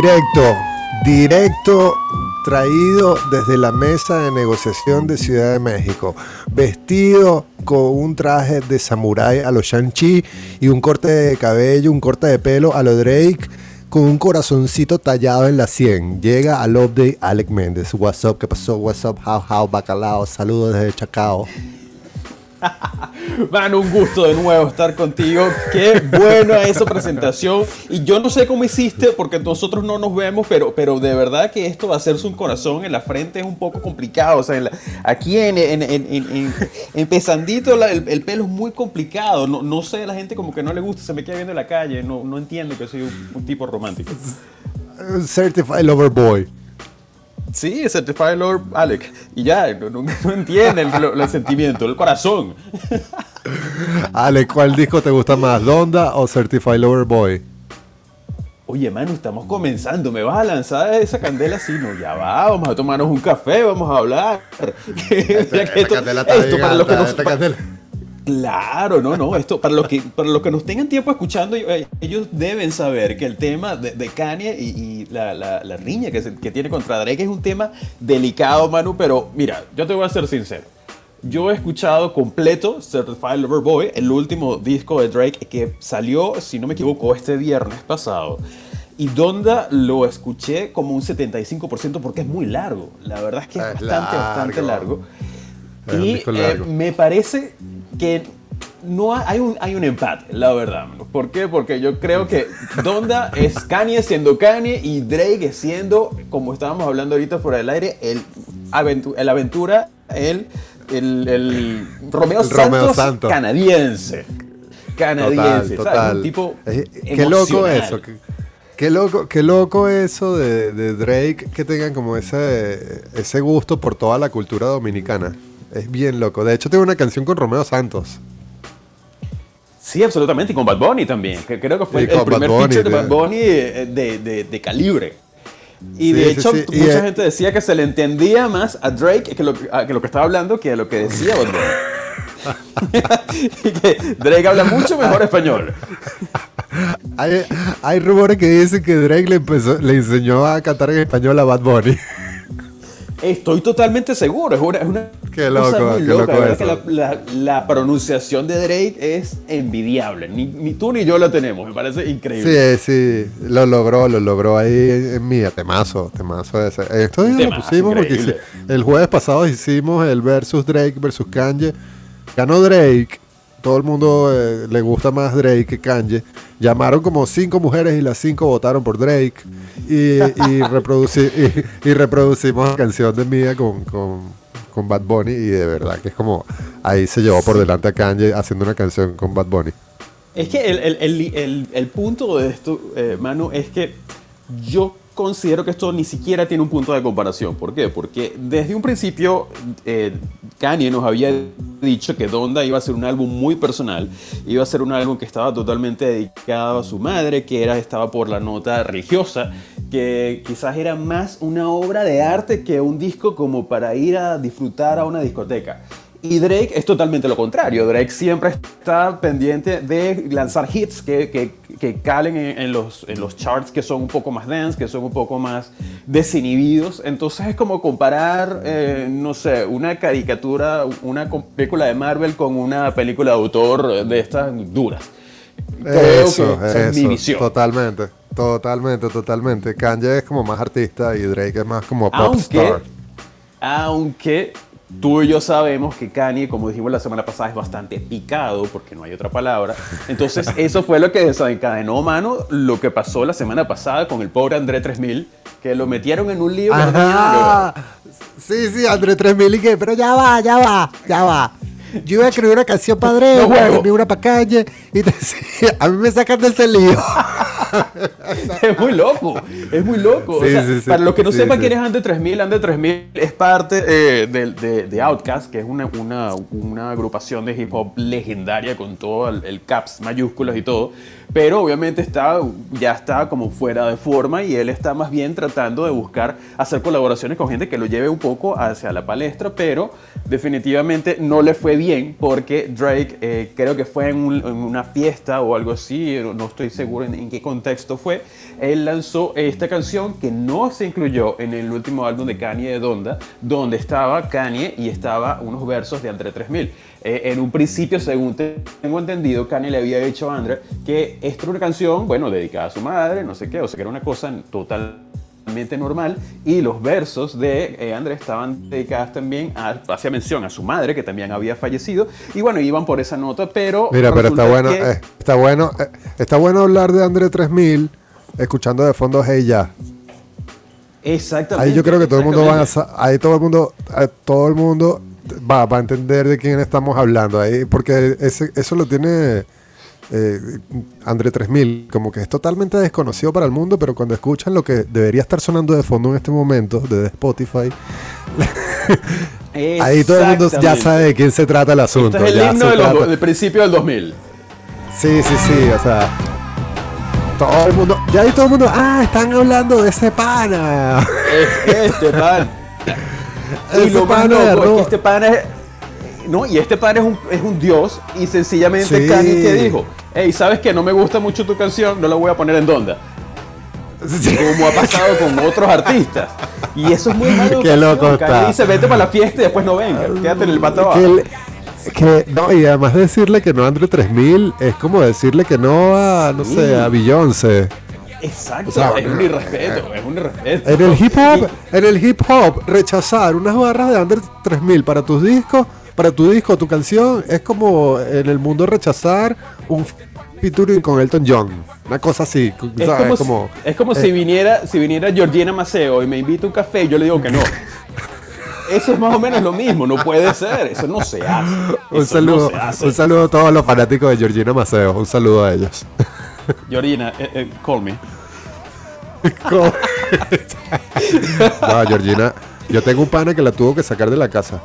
Directo, directo traído desde la mesa de negociación de Ciudad de México, vestido con un traje de samurái a los Shang-Chi y un corte de cabello, un corte de pelo a lo Drake, con un corazoncito tallado en la sien. Llega al update Alec Méndez. What's up, ¿qué pasó? What's up, how, how, bacalao. Saludos desde Chacao. Mano, un gusto de nuevo estar contigo. Qué buena esa presentación. Y yo no sé cómo hiciste, porque nosotros no nos vemos, pero, pero de verdad que esto va a hacerse un corazón en la frente es un poco complicado. O sea, aquí en, en, en, empezandito el, pelo es muy complicado. No, no sé, la gente como que no le gusta, se me queda viendo en la calle. No, no entiende que soy un, tipo romántico. Certified Lover Boy. Sí, Certified Lord Alec. Y ya, no, no, entienden el, sentimiento, el corazón. Alec, ¿cuál disco te gusta más, Donda o Certified Lover Boy? Oye, mano, estamos comenzando. ¿Me vas a lanzar esa candela así? No, ya va, vamos a tomarnos un café, vamos a hablar. Esta, candela está esto, para los que nos, candela. Claro, no, no. Esto, para los que, para los que nos tengan tiempo escuchando, eh, ellos deben saber que el tema de, Kanye y, la, la, riña que, que tiene contra Drake es un tema delicado, Manu. Pero mira, yo te voy a ser sincero. Yo he escuchado completo Certified Lover Boy, el último disco de Drake que salió, si no me equivoco, este viernes pasado. Y Donda lo escuché como un 75% porque es muy largo. La verdad es que es, bastante, bastante largo. y eh, me parece que no hay un, hay un empate, la verdad. ¿Por qué? Porque yo creo que Donda es Kanye siendo Kanye y Drake siendo, como estábamos hablando ahorita fuera del aire, el, el aventura, el, el, Romeo, Santos canadiense. Canadiense, total, Un tipo qué loco eso. Qué, loco, qué loco eso de, de, Drake que tengan como ese, ese gusto por toda la cultura dominicana. Es bien loco. De hecho, tengo una canción con Romeo Santos. Sí, absolutamente. Y con Bad Bunny también. Que creo que fue el, primer feature de Bad Bunny eh, de, de, calibre. Y de hecho, mucha gente decía que se le entendía más a Drake que lo, que lo que estaba hablando que a lo que decía Bad Bunny. y que Drake habla mucho mejor español. hay, hay rumores que dicen que Drake le, empezó, le enseñó a cantar en español a Bad Bunny. Estoy totalmente seguro, es una, es una qué loco, cosa muy loca. la, pronunciación de Drake es envidiable. Ni, tú ni yo lo tenemos, me parece increíble. Sí, sí, lo logró, lo logró ahí en mía, temazo, temazo ese. Esto lo pusimos porque el jueves pasado hicimos el versus Drake versus Kanye. Ganó Drake todo el mundo eh, le gusta más Drake que Kanye. Llamaron como cinco mujeres y las cinco votaron por Drake. Y, y, reproducimos la canción de Mía con, con, Bad Bunny. Y de verdad que es como ahí se llevó por delante a Kanye haciendo una canción con Bad Bunny. Es que el, punto de esto, eh, Manu, es que yo considero que esto ni siquiera tiene un punto de comparación. ¿Por qué? Porque desde un principio eh, Kanye nos había dicho que Donda iba a ser un álbum muy personal, iba a ser un álbum que estaba totalmente dedicado a su madre, que era, estaba por la nota religiosa, que quizás era más una obra de arte que un disco como para ir a disfrutar a una discoteca. Y Drake es totalmente lo contrario. Drake siempre está pendiente de lanzar hits que, que, que calen en, los, en los charts que son un poco más dance, que son un poco más desinhibidos. Entonces es como comparar, eh, no sé, una caricatura, una película de Marvel con una película de autor de estas duras. Creo eso, que es mi visión. Totalmente, totalmente, totalmente. Kanye es como más artista y Drake es más como pop star. Aunque Tú y yo sabemos que Kanye, como dijimos la semana pasada, es bastante picado, porque no hay otra palabra. Entonces, eso fue lo que desencadenó, mano, lo que pasó la semana pasada con el pobre André 3000, que lo metieron en un lío. Sí, sí, André 3000 y que, pero ya va, ya va, ya va. Yo iba a escribir una canción padre, no una para calle y te a mí me sacan de ese lío. es muy loco, es muy loco. para los que no sepan quién es Ande 3000, Ande 3000 es parte eh, de, de, Outkast, que es una, una, una, agrupación de hip hop legendaria con todo el, caps mayúsculas y todo. Pero obviamente está, ya está como fuera de forma y él está más bien tratando de buscar hacer colaboraciones con gente que lo lleve un poco hacia la palestra, pero definitivamente no le fue bien porque Drake eh, creo que fue en, una fiesta o algo así, no estoy seguro en, qué contexto fue, él lanzó esta canción que no se incluyó en el último álbum de Kanye de Donda, donde estaba Kanye y estaba unos versos de André 3000. Eh, en un principio, según tengo entendido, Kanye le había dicho a Andre que esta era una canción, bueno, dedicada a su madre, no sé qué, o sea, que era una cosa totalmente normal y los versos de eh, André estaban dedicados también a, hacía mención a su madre que también había fallecido y bueno iban por esa nota pero mira pero está bueno eh, está bueno está bueno hablar de André 3000 escuchando de fondo Hey Ya exactamente ahí yo creo que todo el mundo va a, ahí todo el mundo todo el mundo va, va a entender de quién estamos hablando ahí, porque ese, eso lo tiene eh, André 3000, como que es totalmente desconocido para el mundo, pero cuando escuchan lo que debería estar sonando de fondo en este momento, de Spotify, ahí todo el mundo ya sabe de quién se trata el asunto. Este es el himno del principio del 2000. Sí, sí, sí, o sea, todo el mundo, ya ahí todo el mundo, ah, están hablando de ese pana. Es este pana. Y lo más loco es que este padre es. No, y este padre es un, es un dios y sencillamente Kanye que dijo, hey, ¿sabes que no me gusta mucho tu canción? No la voy a poner en Donda. Como ha pasado con otros artistas. Y eso es muy malo. Qué loco está. dice, vete para la fiesta y después no venga. Quédate en el pato abajo. Que, no, y además decirle que no a Andrew 3000 es como decirle que no a, no sé, a Beyoncé. Exacto, es un irrespeto, es un irrespeto. En el hip hop, en el hip hop, rechazar unas barras de Under 3000 para tus discos, para tu disco, tu canción, es como en el mundo rechazar un featuring con Elton John. Una cosa así. Es como, es como, si, eh. viniera, si viniera Georgina Maceo y me invita a un café y yo le digo que no. Eso es más o menos lo mismo, no puede ser, eso no se hace. un, saludo, un saludo a todos los fanáticos de Georgina Maceo, un saludo a ellos. Georgina, eh, eh, call me. no, Georgina, yo tengo un pana que la tuvo que sacar de la casa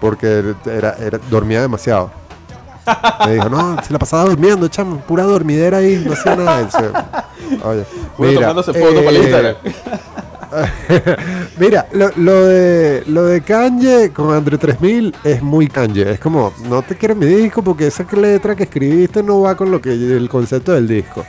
porque era, dormía demasiado. Me dijo, no, se la pasaba durmiendo, chamo, pura dormidera ahí, no hacía nada. Oye, mira, eh, Mira, lo, de lo de Kanye con Andre 3000 es muy Kanye. Es como, no te quiero mi disco porque esa letra que escribiste no va con lo que el concepto del disco.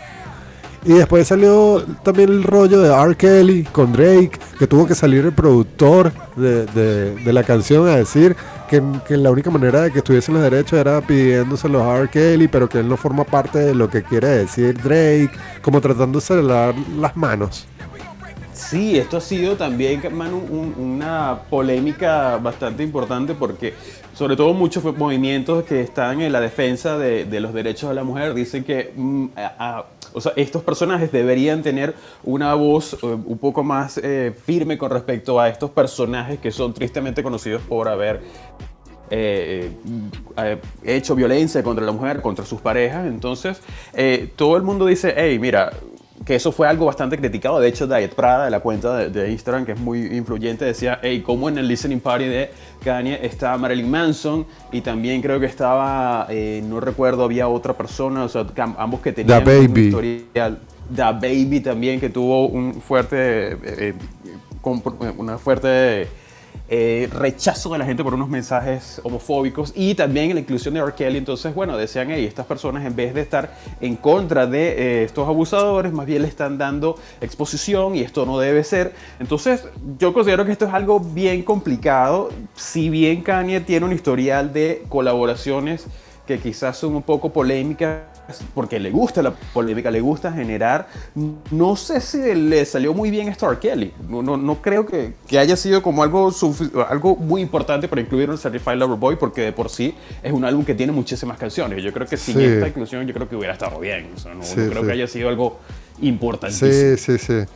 Y después salió también el rollo de R. Kelly con Drake, que tuvo que salir el productor de, la canción a decir que, la única manera de que estuviesen los derechos era pidiéndoselos a R. Kelly, pero que él no forma parte de lo que quiere decir Drake, como tratándose de lavar las manos. Sí, esto ha sido también, Manu, una polémica bastante importante porque sobre todo muchos movimientos que están en la defensa de, los derechos de la mujer dicen que mm, estos personajes deberían tener una voz eh, un poco más eh, firme con respecto a estos personajes que son tristemente conocidos por haber eh, hecho violencia contra la mujer, contra sus parejas. Entonces, todo el mundo dice, hey, mira, que eso fue algo bastante criticado. De hecho, Diet Prada, de la cuenta de, Instagram, que es muy influyente, decía, hey, como en el listening party de Kanye está Marilyn Manson y también creo que estaba, eh, no recuerdo, había otra persona, o sea, ambos que tenían The Baby. historial. The Baby también, que tuvo un fuerte, eh, eh, una fuerte eh, rechazo de la gente por unos mensajes homofóbicos y también la inclusión de R. Kelly. Entonces, bueno, decían, hey, estas personas en vez de estar en contra de eh, estos abusadores, más bien le están dando exposición y esto no debe ser. Entonces, yo considero que esto es algo bien complicado. Si bien Kanye tiene un historial de colaboraciones que quizás son un poco polémicas porque le gusta la polémica, le gusta generar. No sé si le salió muy bien a Star Kelly. No, no, no creo que, que, haya sido como algo, algo muy importante para incluir en Certified Lover Boy, porque de por sí es un álbum que tiene muchísimas canciones. Yo creo que sin esta inclusión, yo creo que hubiera estado bien. no, creo que haya sido algo importantísimo. Sí, sí, sí.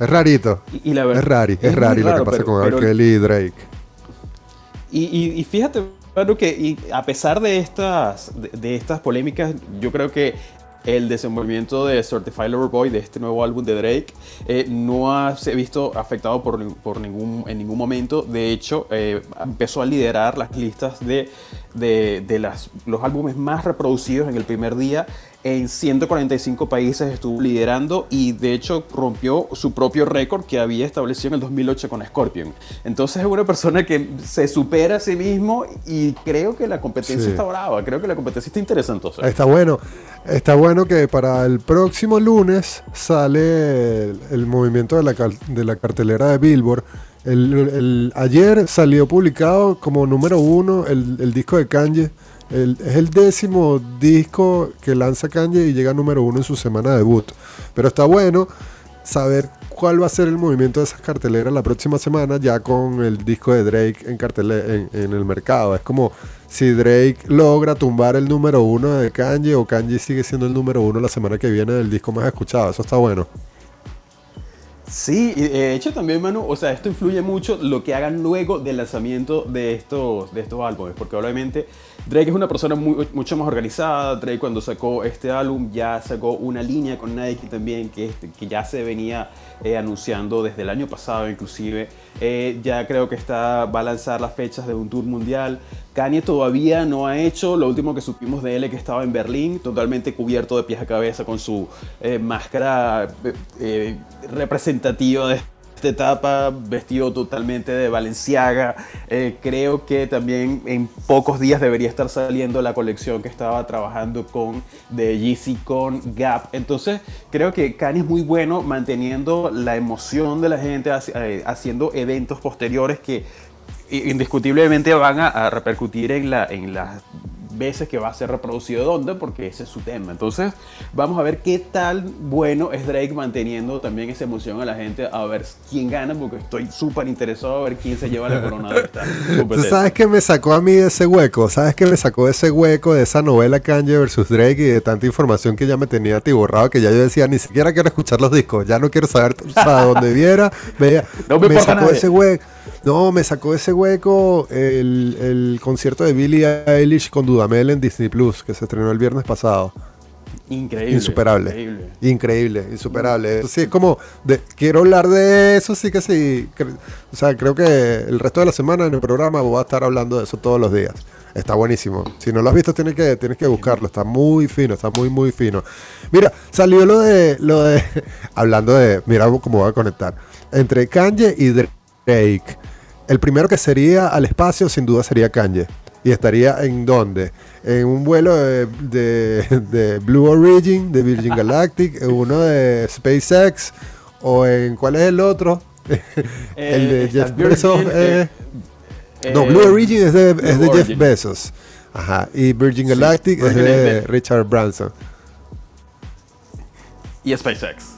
Es rarito. Y, la verdad, es rari, es, rari lo que pasa con R. Kelly y Drake. y, y fíjate, Claro que y a pesar de estas, de, estas polémicas, yo creo que el desenvolvimiento de Certified Lover Boy, de este nuevo álbum de Drake, eh, no ha se visto afectado por, por, ningún, en ningún momento. De hecho, eh, empezó a liderar las listas de, de, de las, los álbumes más reproducidos en el primer día en 145 países estuvo liderando y de hecho rompió su propio récord que había establecido en el 2008 con Scorpion. Entonces es una persona que se supera a sí mismo y creo que la competencia está brava, creo que la competencia está interesante. Está bueno, está bueno que para el próximo lunes sale el, movimiento de la, de la, cartelera de Billboard. El, ayer salió publicado como número uno el, el disco de Kanye es el décimo disco que lanza Kanye y llega número uno en su semana de debut. Pero está bueno saber cuál va a ser el movimiento de esas carteleras la próxima semana ya con el disco de Drake en, en, el mercado. Es como si Drake logra tumbar el número uno de Kanye o Kanye sigue siendo el número uno la semana que viene del disco más escuchado. Eso está bueno. Sí, de hecho también, Manu, o sea, esto influye mucho lo que hagan luego del lanzamiento de estos, de estos álbumes, porque obviamente Drake es una persona mucho más organizada. Drake cuando sacó este álbum ya sacó una línea con Nike también que, este, que ya se venía eh, anunciando desde el año pasado inclusive. Eh, ya creo que está, va a lanzar las fechas de un tour mundial. Kanye todavía no ha hecho, lo último que supimos de él es que estaba en Berlín, totalmente cubierto de pies a cabeza con su eh, máscara representativa de esta etapa vestido totalmente de Valenciaga. Eh, creo que también en pocos días debería estar saliendo la colección que estaba trabajando con de Yeezy con Gap. Entonces creo que Kanye es muy bueno manteniendo la emoción de la gente, eh, haciendo eventos posteriores que indiscutiblemente van a, repercutir en la, en la veces que va a ser reproducido dónde, porque ese es su tema. Entonces, vamos a ver qué tal bueno es Drake manteniendo también esa emoción a la gente, a ver quién gana, porque estoy súper interesado a ver quién se lleva la corona de esta ¿Tú sabes qué me sacó a mí de ese hueco? ¿Sabes qué me sacó de ese hueco de esa novela Kanye versus Drake y de tanta información que ya me tenía atiborrado que ya yo decía, ni siquiera quiero escuchar los discos, ya no quiero saber, o sea, donde viera, vea, no me, sacó de ese hueco. No, me sacó ese hueco el, concierto de Billie Eilish con Dudamel en Disney Plus, que se estrenó el viernes pasado. Increíble. Insuperable. Increíble, insuperable. Sí, es como, de, quiero hablar de eso, sí que sí. o sea, creo que el resto de la semana en el programa voy a estar hablando de eso todos los días. Está buenísimo. Si no lo has visto, tienes que, tienes que buscarlo. Está muy fino, está muy, muy fino. Mira, salió lo de, lo de, hablando de, mira cómo voy a conectar, entre Kanye y Drake. El primero que sería al espacio, sin duda, sería Kanye. ¿Y estaría en dónde? En un vuelo de, Blue Origin, de Virgin Galactic, uno de SpaceX, o en ¿cuál es el otro? el de eh, Jeff Bezos. Eh, no, Blue Origin es de, Jeff Bezos. Ajá. Y Virgin Galactic es de Richard Branson. Y SpaceX.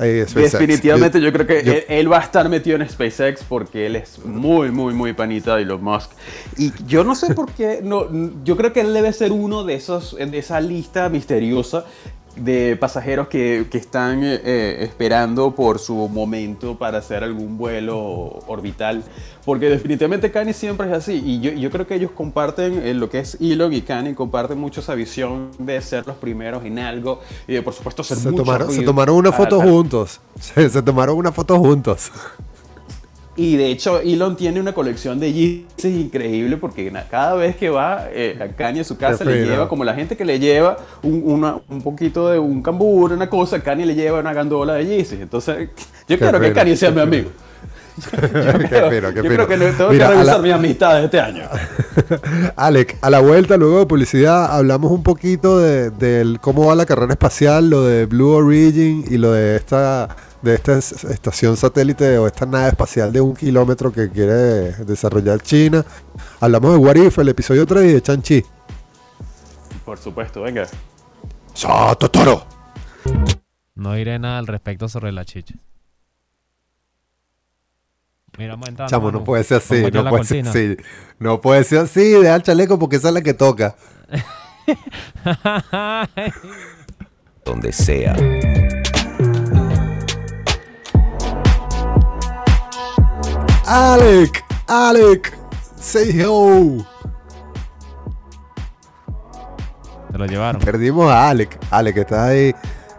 Definitivamente yo, creo que él, va a estar metido en SpaceX porque él es muy, muy, muy panita de Elon Musk. Y yo no sé por qué, no, yo creo que él debe ser uno de esos, de esa lista misteriosa de pasajeros que, están eh, eh, esperando por su momento para hacer algún vuelo orbital. Porque definitivamente Kanye siempre es así. Y yo, yo creo que ellos comparten eh, lo que es Elon y Kanye, comparten mucho esa visión de ser los primeros en algo y de, por supuesto, ser se tomaron, se tomaron una foto juntos. se tomaron una foto juntos. Y de hecho, Elon tiene una colección de Yeezys increíble porque cada vez que va eh, a Kanye a su casa le lleva, como la gente que le lleva un, poquito de un cambur, una cosa, Kanye le lleva una gandola de Yeezys. Entonces, yo quiero que Kanye sea mi amigo. yo, creo, yo creo, que tengo que revisar mis amistades este año. Alec, a la vuelta, luego de publicidad, hablamos un poquito de, cómo va la carrera espacial, lo de Blue Origin y lo de esta de esta estación satélite o esta nave espacial de un kilómetro que quiere desarrollar China. Hablamos de Warif, el episodio 3 y de Chanchi. Por supuesto, venga. Totoro! No diré nada al respecto sobre la chicha. Mira, Chamo, no puede ser así, no puede ser así. No puede ser así, deja el chaleco porque esa es la que toca. Donde sea. Alec, Alec, say hello. Se lo llevaron. Perdimos a Alec. Alec, estás ahí.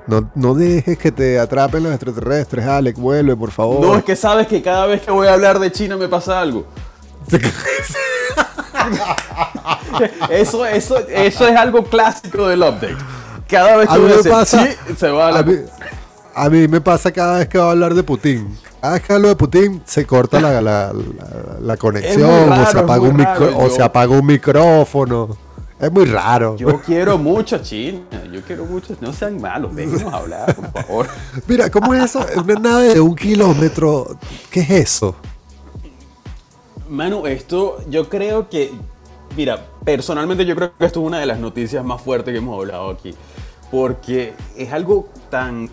No, no, dejes que te atrapen los extraterrestres, Alec, vuelve, por favor. No, es que sabes que cada vez que voy a hablar de China me pasa algo. eso, eso, eso es algo clásico del update. Cada vez que A voy a pasa- sí, se va a la... A mí, a mí me pasa cada vez que va a hablar de Putin. Cada vez que hablo de Putin se corta la, la- la- la conexión raro, o, se apaga un micro- raro, o se apaga un micrófono. Es muy raro. Yo quiero mucho a China, yo quiero mucho, no sean malos, déjenos hablar, por favor. Mira, ¿cómo es eso? Una nave de un kilómetro. ¿Qué es eso? Manu, esto yo creo que, mira, personalmente yo creo que esto es una de las noticias más fuertes que hemos hablado aquí, porque es algo tan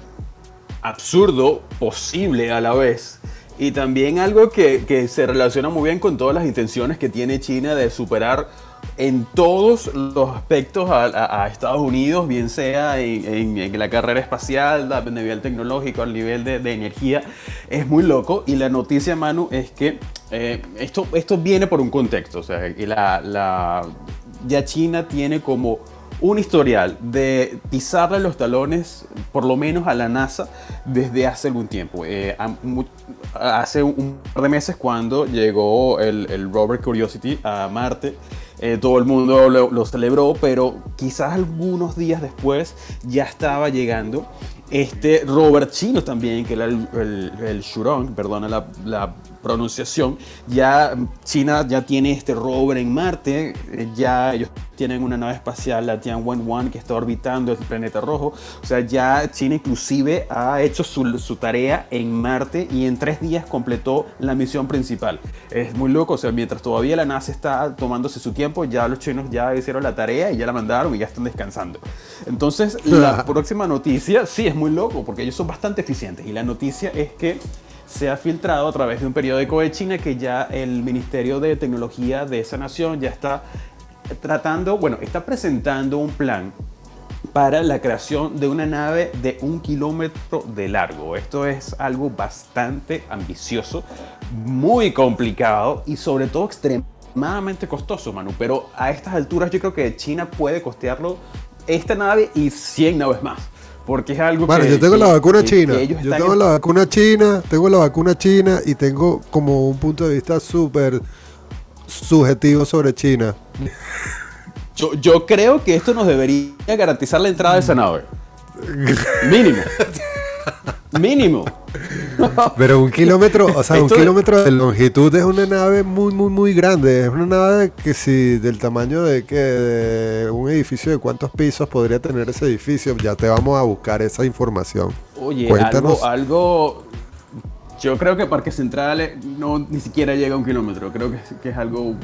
absurdo, posible a la vez, y también algo que, que se relaciona muy bien con todas las intenciones que tiene China de superar en todos los aspectos a, Estados Unidos, bien sea en, la carrera espacial, a nivel tecnológico, al nivel de, de energía, es muy loco. Y la noticia, Manu, es que eh, esto, esto viene por un contexto. O sea, y la- ya China tiene como un historial de pisarle los talones, por lo menos a la NASA, desde hace algún tiempo. Eh, hace un, par de meses cuando llegó el, el rover Curiosity a Marte, eh, todo el mundo lo, celebró, pero quizás algunos días después ya estaba llegando este rover chino también, que era el, el, Shurong, perdona la pronunciación, ya China ya tiene este rover en Marte, eh, ya ellos tienen una nave espacial, la Tianwen-1, que está orbitando el planeta rojo, o sea, ya China inclusive ha hecho su, su tarea en Marte y en tres días completó la misión principal. Es muy loco, o sea, mientras todavía la NASA está tomándose su tiempo, ya los chinos ya hicieron la tarea y ya la mandaron y ya están descansando. Entonces, la próxima noticia, sí, es muy loco, porque ellos son bastante eficientes y la noticia es que se ha filtrado a través de un periódico de China que ya el Ministerio de Tecnología de esa nación ya está tratando, bueno, está presentando un plan para la creación de una nave de un kilómetro de largo. Esto es algo bastante ambicioso, muy complicado y sobre todo extremadamente costoso, Manu. Pero a estas alturas yo creo que China puede costearlo esta nave y 100 naves más. Porque es algo Bueno, que... yo tengo que- la vacuna que- china. que Yo tengo en- la vacuna china, tengo la vacuna china y tengo como un punto de vista súper subjetivo sobre China. Yo, yo creo que esto nos debería garantizar la entrada de esa nave. Mínimo. Mínimo. Pero un kilómetro, o sea, un Esto kilómetro de longitud es una nave muy, muy, muy grande. Es una nave que si del tamaño de que de un edificio de cuántos pisos podría tener ese edificio, ya te vamos a buscar esa información. Oye, Cuéntanos. algo, algo. Yo creo que Parque Central eh, no ni siquiera llega a un kilómetro. Creo que, es- que es algo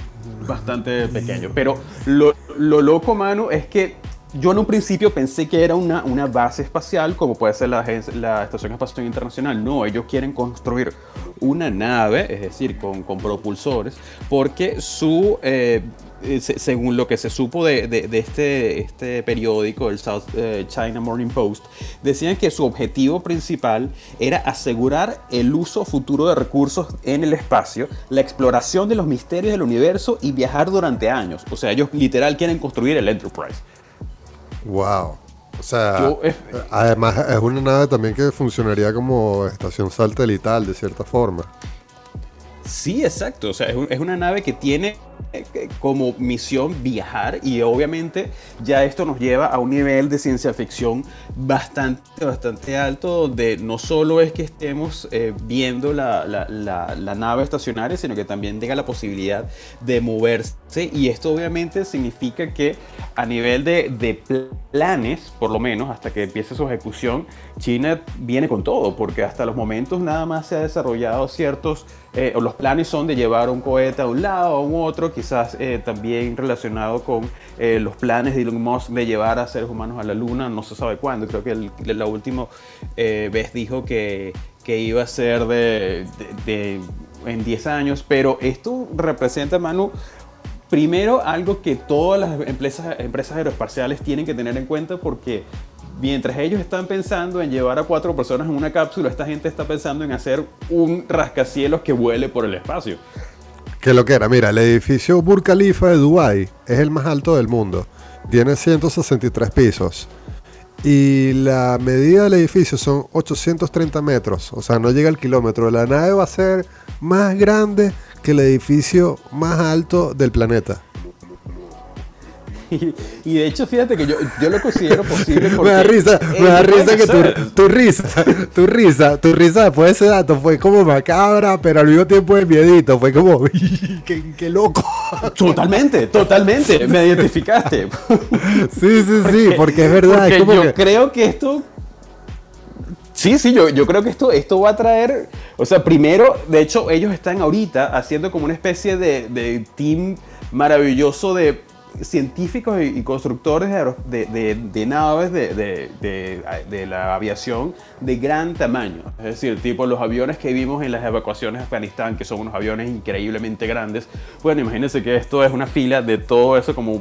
bastante pequeño. Pero lo, lo loco, Manu, es que yo en un principio pensé que era una, una base espacial, como puede ser la, la Estación Espacial Internacional. No, ellos quieren construir una nave, es decir, con, con propulsores, porque su. eh, eh, se- según lo que se supo de, de- de este, este periódico, el South eh, China Morning Post, decían que su objetivo principal era asegurar el uso futuro de recursos en el espacio, la exploración de los misterios del universo y viajar durante años. O sea, ellos literal quieren construir el Enterprise. Wow. O sea, Yo, eh, además es una nave también que funcionaría como estación satelital de cierta forma. Sí, exacto. O sea, es, un- es una nave que tiene como misión viajar y obviamente ya esto nos lleva a un nivel de ciencia ficción bastante, bastante alto donde no solo es que estemos eh, viendo la, la- la- la nave estacionaria, sino que también tenga la posibilidad de moverse y esto obviamente significa que a nivel de, de planes, por lo menos hasta que empiece su ejecución, China viene con todo, porque hasta los momentos nada más se ha desarrollado ciertos, eh, los planes son de llevar un cohete a un lado a un otro, quizás eh, también relacionado con eh, los planes de Elon Musk de llevar a seres humanos a la luna, no se sabe cuándo, creo que el- la última eh, vez dijo que, que iba a ser de, en 10 años, pero esto representa, Manu, Primero, algo que todas las empresas, empresas aeroespaciales tienen que tener en cuenta porque mientras ellos están pensando en llevar a cuatro personas en una cápsula, esta gente está pensando en hacer un rascacielos que vuele por el espacio. Que lo que era, mira, el edificio Burj Khalifa de Dubai es el más alto del mundo. Tiene 163 pisos. Y la medida del edificio son 830 metros. O sea, no llega al kilómetro. La nave va a ser más grande que el edificio más alto del planeta. Y, y de hecho, fíjate que yo, yo lo considero posible porque... Me da risa, me da risa que tu, risa, tu risa, tu risa después de ese dato fue como macabra, pero al mismo tiempo de miedito, fue como, qué, qué loco. Totalmente, totalmente, me identificaste. Sí, sí, sí, porque es verdad, Porque es como yo que- creo que esto. Sí, sí, yo, yo creo que esto, esto va a traer. O sea, primero, de hecho, ellos están ahorita haciendo como una especie de, de team maravilloso de científicos y, constructores de, de- de- naves de, de- la aviación de gran tamaño. Es decir, tipo los aviones que vimos en las evacuaciones de Afganistán, que son unos aviones increíblemente grandes. Bueno, imagínense que esto es una fila de todo eso como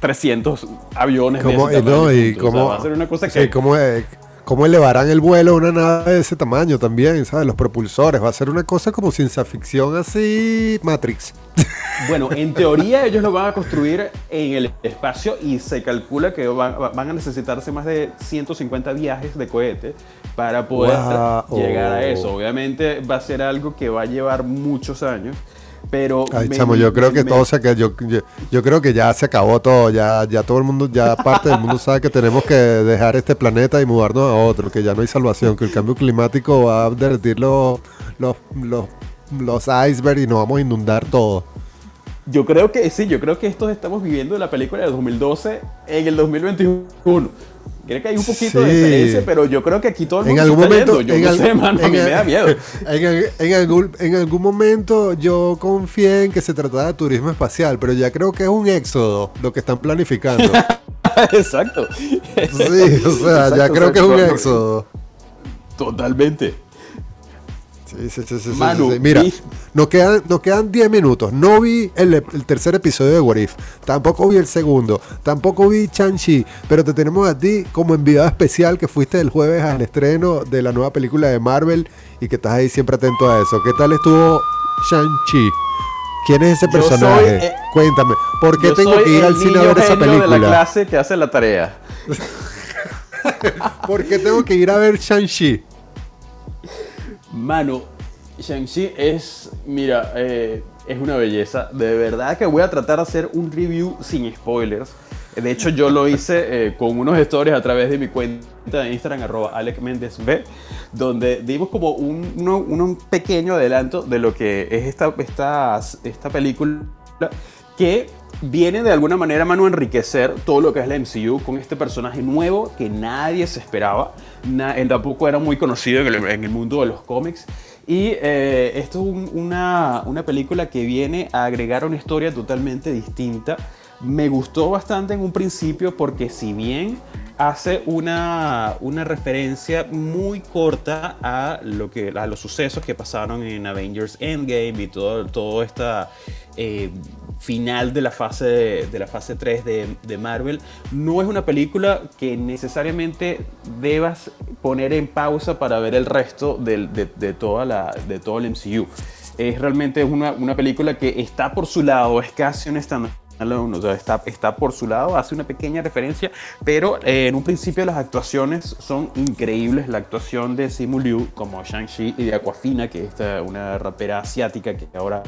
300 aviones como, de ese no, y. O sea, va a ser una cosa sí, que cómo, eh, cómo elevarán el vuelo a una nave de ese tamaño también, ¿sabes? Los propulsores, va a ser una cosa como ciencia ficción así, Matrix. Bueno, en teoría ellos lo van a construir en el espacio y se calcula que van, van a necesitarse más de 150 viajes de cohete para poder Wow. llegar a eso. Obviamente va a ser algo que va a llevar muchos años, pero... Ay, me- chamo, yo creo que me- todo se que yo, yo, yo creo que ya se acabó todo, ya, ya todo el mundo, ya parte del mundo sabe que tenemos que dejar este planeta y mudarnos a otro, que ya no hay salvación, que el cambio climático va a derretir los, los, los, los icebergs y nos vamos a inundar todo. Yo creo que sí, yo creo que esto estamos viviendo la película del 2012 en el 2021. Creo que hay un poquito de diferencia, pero yo creo que aquí todo el En mundo algún se está momento, yendo. Yo en no al- sé, mano, a en mí me da miedo. En, al- en algún, en algún momento yo confié en que se trataba de turismo espacial, pero ya creo que es un éxodo lo que están planificando. Exacto. Sí, o sea, ya creo que es un éxodo. Totalmente. Sí, sí, sí, sí, sí, Manu, sí. Mira, nos quedan, nos quedan 10 minutos. No vi el, el tercer episodio de What If. Tampoco vi el segundo. Tampoco vi Chang-Chi. Pero te tenemos a ti como enviado especial que fuiste el jueves al estreno de la nueva película de Marvel y que estás ahí siempre atento a eso. ¿Qué tal estuvo Shang-Chi? ¿Quién es ese personaje? soy, eh, Cuéntame. ¿Por qué tengo que ir al cine a ver esa genio de la película? clase que hace la tarea. ¿Por qué tengo que ir a ver Shang-Chi? Mano, Shang-Chi es, mira, eh, es una belleza. De verdad que voy a tratar de hacer un review sin spoilers. De hecho, yo lo hice eh, con unos stories a través de mi cuenta de Instagram, arroba Alec Méndez B, donde dimos como un, un pequeño adelanto de lo que es esta, esta, esta película que viene de alguna manera, mano, a enriquecer todo lo que es la MCU con este personaje nuevo que nadie se esperaba. Na- tampoco era muy conocido en el, mundo de los cómics. Y eh, esto es un- una, una película que viene a agregar una historia totalmente distinta. Me gustó bastante en un principio porque si bien hace una, una referencia muy corta a, lo que, a los sucesos que pasaron en Avengers Endgame y todo, todo esta eh, final de la fase, de la fase 3 de, Marvel, no es una película que necesariamente debas poner en pausa para ver el resto de, de toda la, de todo el MCU. Es realmente una, una película que está por su lado, es casi un stand o sea, está, está por su lado, hace una pequeña referencia, pero eh, en un principio las actuaciones son increíbles. La actuación de Simu Liu como Shang-Chi y de Aquafina, que es una rapera asiática que ahora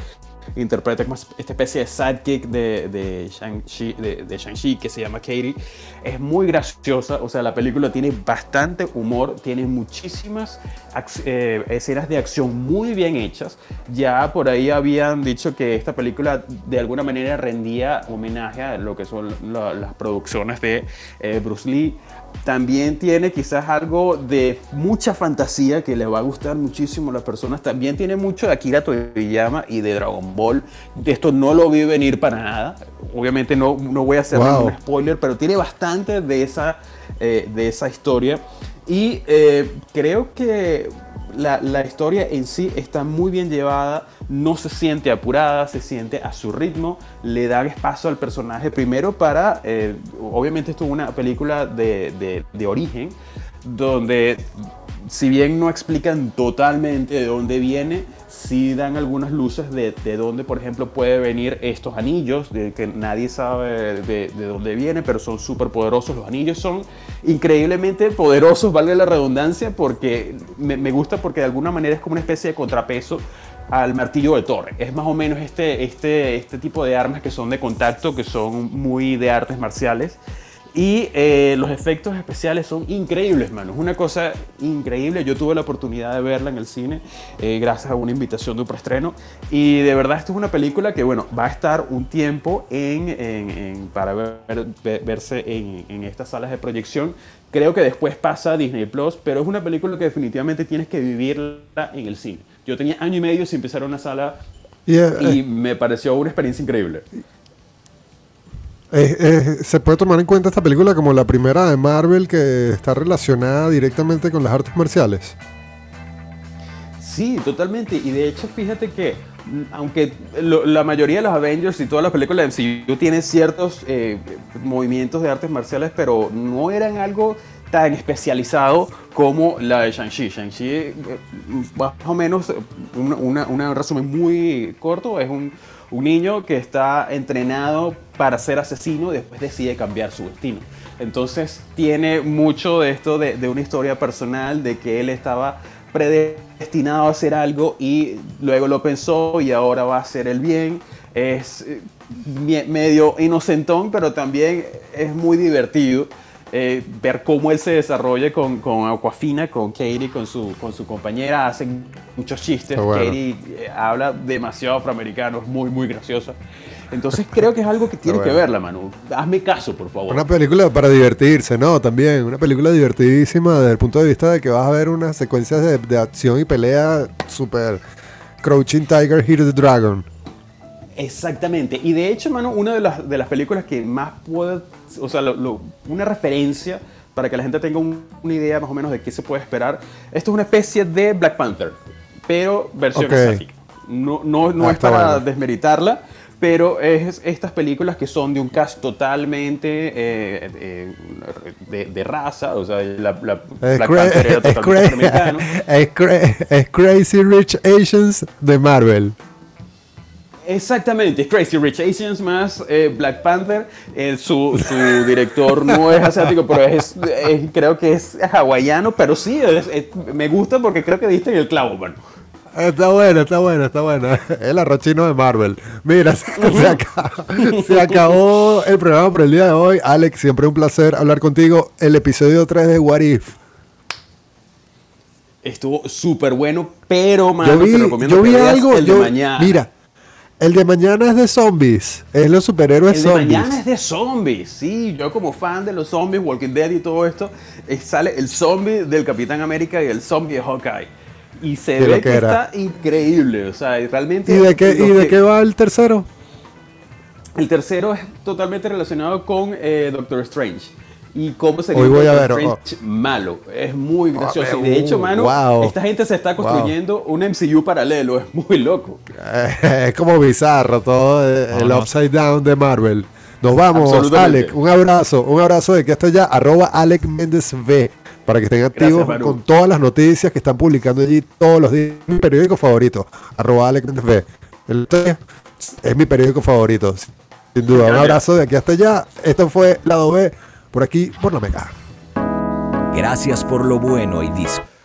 interpreta esta especie de sidekick de, de Shang-Chi, que se llama Katie, es muy graciosa. O sea, la película tiene bastante humor, tiene muchísimas eh, escenas de acción muy bien hechas. Ya por ahí habían dicho que esta película de alguna manera rendía homenaje a lo que son la- las producciones de eh, Bruce Lee. También tiene quizás algo de mucha fantasía que le va a gustar muchísimo a las personas. También tiene mucho de Akira Toriyama y de Dragon Ball. Esto no lo vi venir para nada. Obviamente no, no voy a hacer Wow. ningún spoiler, pero tiene bastante de esa, eh, de esa historia. Y eh, creo que la, la historia en sí está muy bien llevada, no se siente apurada, se siente a su ritmo, le da espacio al personaje primero para, eh, obviamente esto es una película de, de- de origen, donde si bien no explican totalmente de dónde viene, sí dan algunas luces de, de dónde, por ejemplo, puede venir estos anillos, de que nadie sabe de, de dónde viene, pero son súper poderosos. Los anillos son increíblemente poderosos, valga la redundancia, porque me, me gusta porque de alguna manera es como una especie de contrapeso al martillo de Thor. Es más o menos este, este, este tipo de armas que son de contacto, que son muy de artes marciales. Y eh, los efectos especiales son increíbles, mano. Es una cosa increíble. Yo tuve la oportunidad de verla en el cine eh, gracias a una invitación de un preestreno. Y de verdad, esto es una película que, bueno, va a estar un tiempo en, en- en- para ver- ve- verse en, en estas salas de proyección. Creo que después pasa a Disney Plus, pero es una película que definitivamente tienes que vivirla en el cine. Yo tenía año y medio sin pisar una sala Y, eh, y me pareció una experiencia increíble. Se puede tomar en cuenta esta película como la primera de Marvel que está relacionada directamente con las artes marciales. Sí, totalmente. Y de hecho, fíjate que mm, aunque la mayoría de los Avengers y todas las películas de MCU tienen ciertos eh, movimientos de artes marciales, pero no eran algo tan especializado como la de Shang-Chi. Shang-Chi, eh, más o menos, una- una- un resumen muy corto, es un, un niño que está entrenado para ser asesino y después decide cambiar su destino. Entonces tiene mucho de esto de, de una historia personal, de que él estaba predestinado a hacer algo y luego lo pensó y ahora va a hacer el bien. Es eh, medio inocentón, pero también es muy divertido eh, ver cómo él se desarrolla con, con Aquafina, con Katie, con su, con su compañera. Hacen muchos chistes. Bueno. Katie eh, habla demasiado afroamericano, es muy, muy graciosa. Entonces creo que es algo que tienes bueno. que verla, Manu. Hazme caso, por favor. Una película para divertirse, ¿no? También, una película divertidísima desde el punto de vista de que vas a ver unas secuencias de, de acción y pelea super Crouching Tiger, Hit the Dragon. Exactamente. Y de hecho, mano, una de las, de las películas que más puede, o sea, lo- lo- una referencia para que la gente tenga un- una idea más o menos de qué se puede esperar. Esto es una especie de Black Panther, pero versión Ok. asiática. No, no, no Ah, es para bueno. desmeritarla, pero es estas películas que son de un cast totalmente eh, eh, de, de raza, o sea, la, la Es, Black Panther era es totalmente es cra- es Crazy Rich Asians de Marvel. Exactamente, es Crazy Rich Asians más eh, Black Panther. Eh, su, su director no es asiático, pero es, es- creo que es hawaiano, pero sí, es- es- me gusta porque creo que diste en el clavo, mano. Está bueno, está bueno, está bueno. El arrochino de Marvel. Mira, se, se acabó, se acabó el programa por el día de hoy. Alex, siempre un placer hablar contigo. El episodio 3 de What If. Estuvo súper bueno, pero, mano, Yo vi, te recomiendo yo que vi veas algo. el yo- de mañana. Mira, el de mañana es de zombies. Es los superhéroes El de zombies. mañana es de zombies, sí. Yo como fan de los zombies, Walking Dead y todo esto, eh, sale el zombie del Capitán América y el zombie de Hawkeye. Y se Qué ve que loquera. está increíble, o sea, realmente... ¿Y de qué, y de que- qué va el tercero? El tercero es totalmente relacionado con eh, Doctor Strange. Y cómo sería Hoy un voy a ver, oh. Malo. Es muy gracioso. Y de hecho, uh, mano, wow. esta gente se está Wow. construyendo un MCU paralelo. Es muy loco. Eh, es como bizarro todo eh, el no. upside down de Marvel. Nos vamos. Alec. Un abrazo, un abrazo de que hasta allá. Arroba Alec Méndez V. Para que estén activos con todas las noticias que están publicando allí todos los días. Mi periódico favorito. Arroba Alec Méndez V. El es mi periódico favorito. Sin duda. Un abrazo de aquí hasta allá. Esto fue Lado B. Por aquí, por la Mega. Gracias por lo bueno y disculpa.